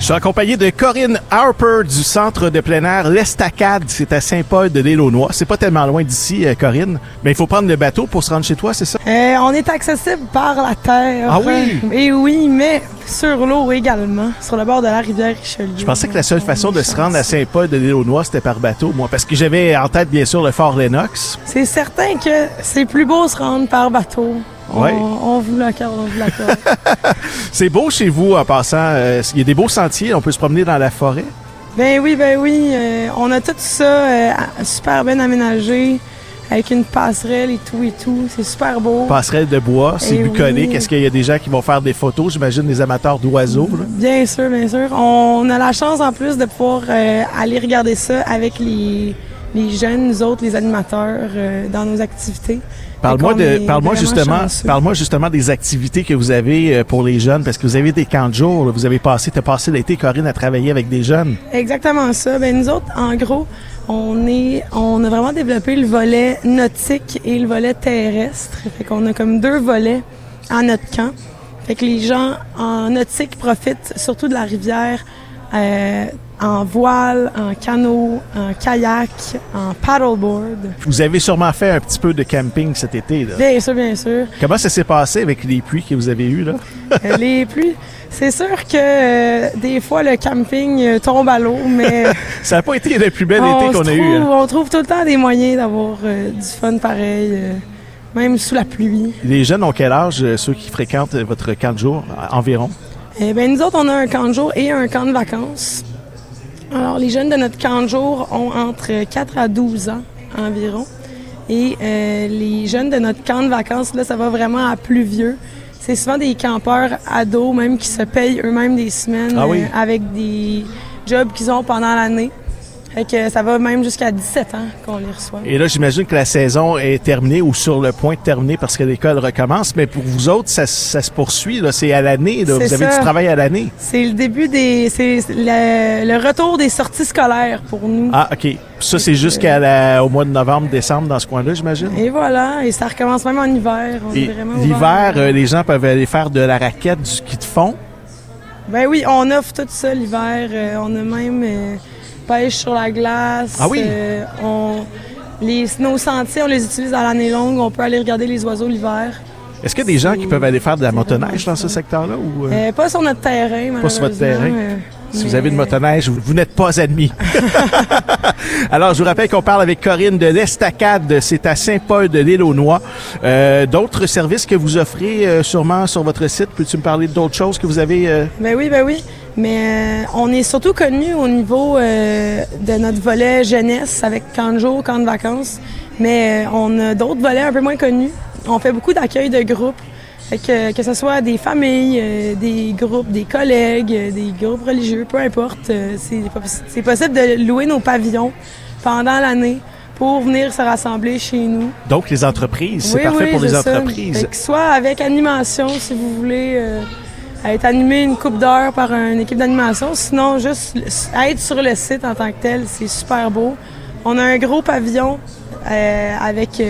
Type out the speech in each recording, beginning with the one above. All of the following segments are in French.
Je suis accompagné de Corinne Harper du centre de plein air L'Estacade. C'est à Saint-Paul de l'île aux Noix. C'est pas tellement loin d'ici, euh, Corinne. Mais il faut prendre le bateau pour se rendre chez toi, c'est ça? Euh, on est accessible par la terre. Ah oui? Et oui, mais sur l'eau également, sur le bord de la rivière Richelieu. Je pensais que la seule façon de se rendre à Saint-Paul de l'île aux Noix, c'était par bateau, moi, parce que j'avais en tête, bien sûr, le fort Lennox. C'est certain que c'est plus beau se rendre par bateau. On, Ouais. on vous l'accorde, on vous l'accorde. C'est beau chez vous, en passant. Euh, Il y a des beaux sentiers. On peut se promener dans la forêt. ben oui, ben oui. euh, on a tout ça euh, super bien aménagé, avec une passerelle et tout et tout. C'est super beau. Passerelle de bois, c'est Eh bucolique. oui. Est-ce qu'il y a des gens qui vont faire des photos? J'imagine des amateurs d'oiseaux. Bien sûr, bien sûr. On a la chance en plus de pouvoir euh, aller regarder ça avec les, les jeunes, nous autres, les animateurs, euh, dans nos activités. Parle-moi de, parle-moi justement, parle-moi justement des activités que vous avez euh, pour les jeunes, parce que vous avez des camps de jour. là. Vous avez passé, t'as passé l'été, Corinne, à travailler avec des jeunes. Exactement ça. Ben nous autres, en gros, on est, on a vraiment développé le volet nautique et le volet terrestre. Fait qu'on a comme deux volets à notre camp. Fait que les gens en nautique profitent surtout de la rivière euh, en voile, en canot, en kayak, en paddleboard. Vous avez sûrement fait un petit peu de camping cet été. Là. Bien sûr, bien sûr. Comment ça s'est passé avec les pluies que vous avez eues là? Euh, les pluies, c'est sûr que euh, des fois le camping euh, tombe à l'eau, mais Ça n'a pas été le plus bel été qu'on a eu. hein. on trouve tout le temps des moyens d'avoir euh, du fun pareil, euh, même sous la pluie. Les jeunes ont quel âge, euh, ceux qui fréquentent votre camp de jour, euh, environ? Eh ben nous autres, on a un camp de jour et un camp de vacances. Alors, les jeunes de notre camp de jour ont entre 4 à 12 ans environ. Et euh, les jeunes de notre camp de vacances, là, ça va vraiment à plus vieux. C'est souvent des campeurs ados, même qui se payent eux-mêmes des semaines Ah oui? euh, avec des jobs qu'ils ont pendant l'année. Fait que ça va même jusqu'à 17 ans qu'on les reçoit. Et là, j'imagine que la saison est terminée ou sur le point de terminer parce que l'école recommence. Mais pour vous autres, ça, ça se poursuit. là. C'est à l'année. là. Vous avez du travail à l'année. C'est le début des... C'est le, le retour des sorties scolaires pour nous. Ah, OK. Ça, c'est jusqu'à au mois de novembre, décembre, dans ce coin-là, j'imagine? Et voilà, et ça recommence même en hiver. L'hiver, euh, les gens peuvent aller faire de la raquette, du ski de fond? Ben oui, on offre tout ça l'hiver. Euh, on a même euh, pêche sur la glace. Ah oui? Euh, on, les, nos sentiers, on les utilise à l'année longue. On peut aller regarder les oiseaux l'hiver. Est-ce qu'il y a des gens qui peuvent aller faire de la motoneige dans ce secteur-là? Ou, euh, Euh, pas sur notre terrain, Pas sur votre terrain. euh, si vous avez de motoneige, vous, vous n'êtes pas admis. Alors, je vous rappelle qu'on parle avec Corinne de l'Estacade. C'est à Saint-Paul de l'île aux Noix. Euh, d'autres services que vous offrez euh, sûrement sur votre site? Peux-tu me parler d'autres choses que vous avez? euh, Ben oui, ben oui. Mais euh, on est surtout connu au niveau euh, de notre volet jeunesse avec camp de jour, camp de vacances. Mais euh, on a d'autres volets un peu moins connus. On fait beaucoup d'accueil de groupes. Fait que, que ce soit des familles, euh, des groupes, des collègues, euh, des groupes religieux, peu importe. euh, c'est poss- c'est possible de louer nos pavillons pendant l'année pour venir se rassembler chez nous. donc, les entreprises. C'est Oui, parfait oui, pour les entreprises. Fait que soit avec animation, si vous voulez être animé une coupe d'heures par une équipe d'animation, sinon juste être sur le site en tant que tel, c'est super beau. On a un gros pavillon avec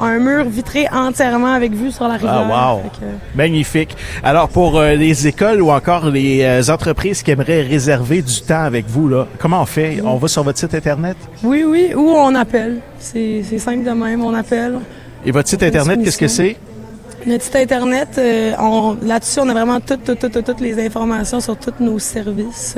un mur vitré entièrement avec vue sur la rivière. Ah, wow. Que- Magnifique. Alors, pour euh, les écoles ou encore les euh, entreprises qui aimeraient réserver du temps avec vous, là, comment on fait? On va sur votre site Internet? oui, oui, ou on appelle. C'est simple de même, on appelle. Et votre site Internet, qu'est-ce que c'est? Notre site internet, euh, là-dessus, on a vraiment toutes, toutes, toutes, toutes les informations sur tous nos services.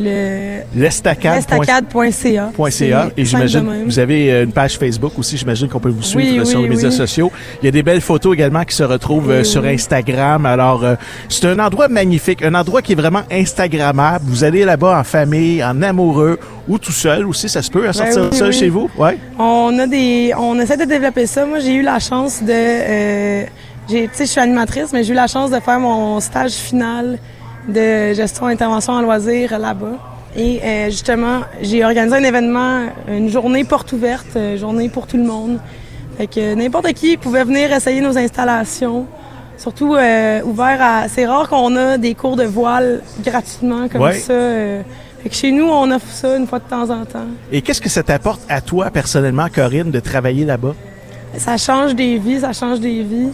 Le L'estacade. Estacade.ca. .ca. C'est Et j'imagine, vous avez euh, une page Facebook aussi, j'imagine qu'on peut vous suivre Oui, sur oui, les médias oui. sociaux. Il y a des belles photos également qui se retrouvent euh, sur. Instagram. Alors, euh, c'est un endroit magnifique, un endroit qui est vraiment Instagrammable. Vous allez là-bas en famille, en amoureux ou tout seul aussi, ça se peut, à sortir Ben oui, seul chez vous? Ouais. On a des, on essaie de développer ça. Moi, j'ai eu la chance de, euh, j'ai, sais, je suis animatrice, mais j'ai eu la chance de faire mon stage final de gestion intervention en loisirs là-bas. Et euh, justement, j'ai organisé un événement, une journée porte ouverte, euh, journée pour tout le monde. Fait que n'importe qui pouvait venir essayer nos installations. Surtout euh, ouvert à. C'est rare qu'on a des cours de voile gratuitement comme Ouais. ça. euh. Fait que chez nous, on offre ça une fois de temps en temps. Et qu'est-ce que ça t'apporte à toi personnellement, Corinne, de travailler là-bas? ça change des vies, ça change des vies.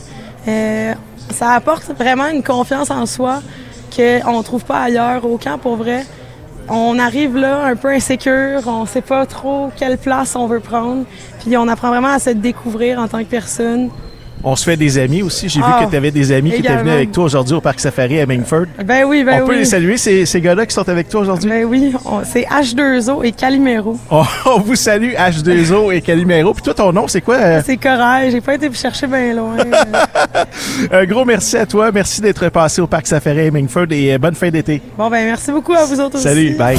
Euh, ça apporte vraiment une confiance en soi qu'on ne trouve pas ailleurs au camp pour vrai. On arrive là un peu insécure, on sait pas trop quelle place on veut prendre, puis on apprend vraiment à se découvrir en tant que personne. On se fait des amis aussi. J'ai Ah, vu que tu avais des amis qui étaient venus avec toi aujourd'hui au Parc Safari à Mingford. Ben oui, ben on peut oui. les saluer, ces, ces gars-là qui sont avec toi aujourd'hui? Ben oui, on- c'est H2O et Calimero. On, on vous salue, H2O et Calimero. Puis toi, ton nom, c'est quoi? Euh, C'est Corail, j'ai pas été chercher bien loin. Euh, Un gros merci à toi. Merci d'être passé au Parc Safari à Mingford et euh, bonne fin d'été. bon ben merci beaucoup à vous autres aussi. Salut, bye.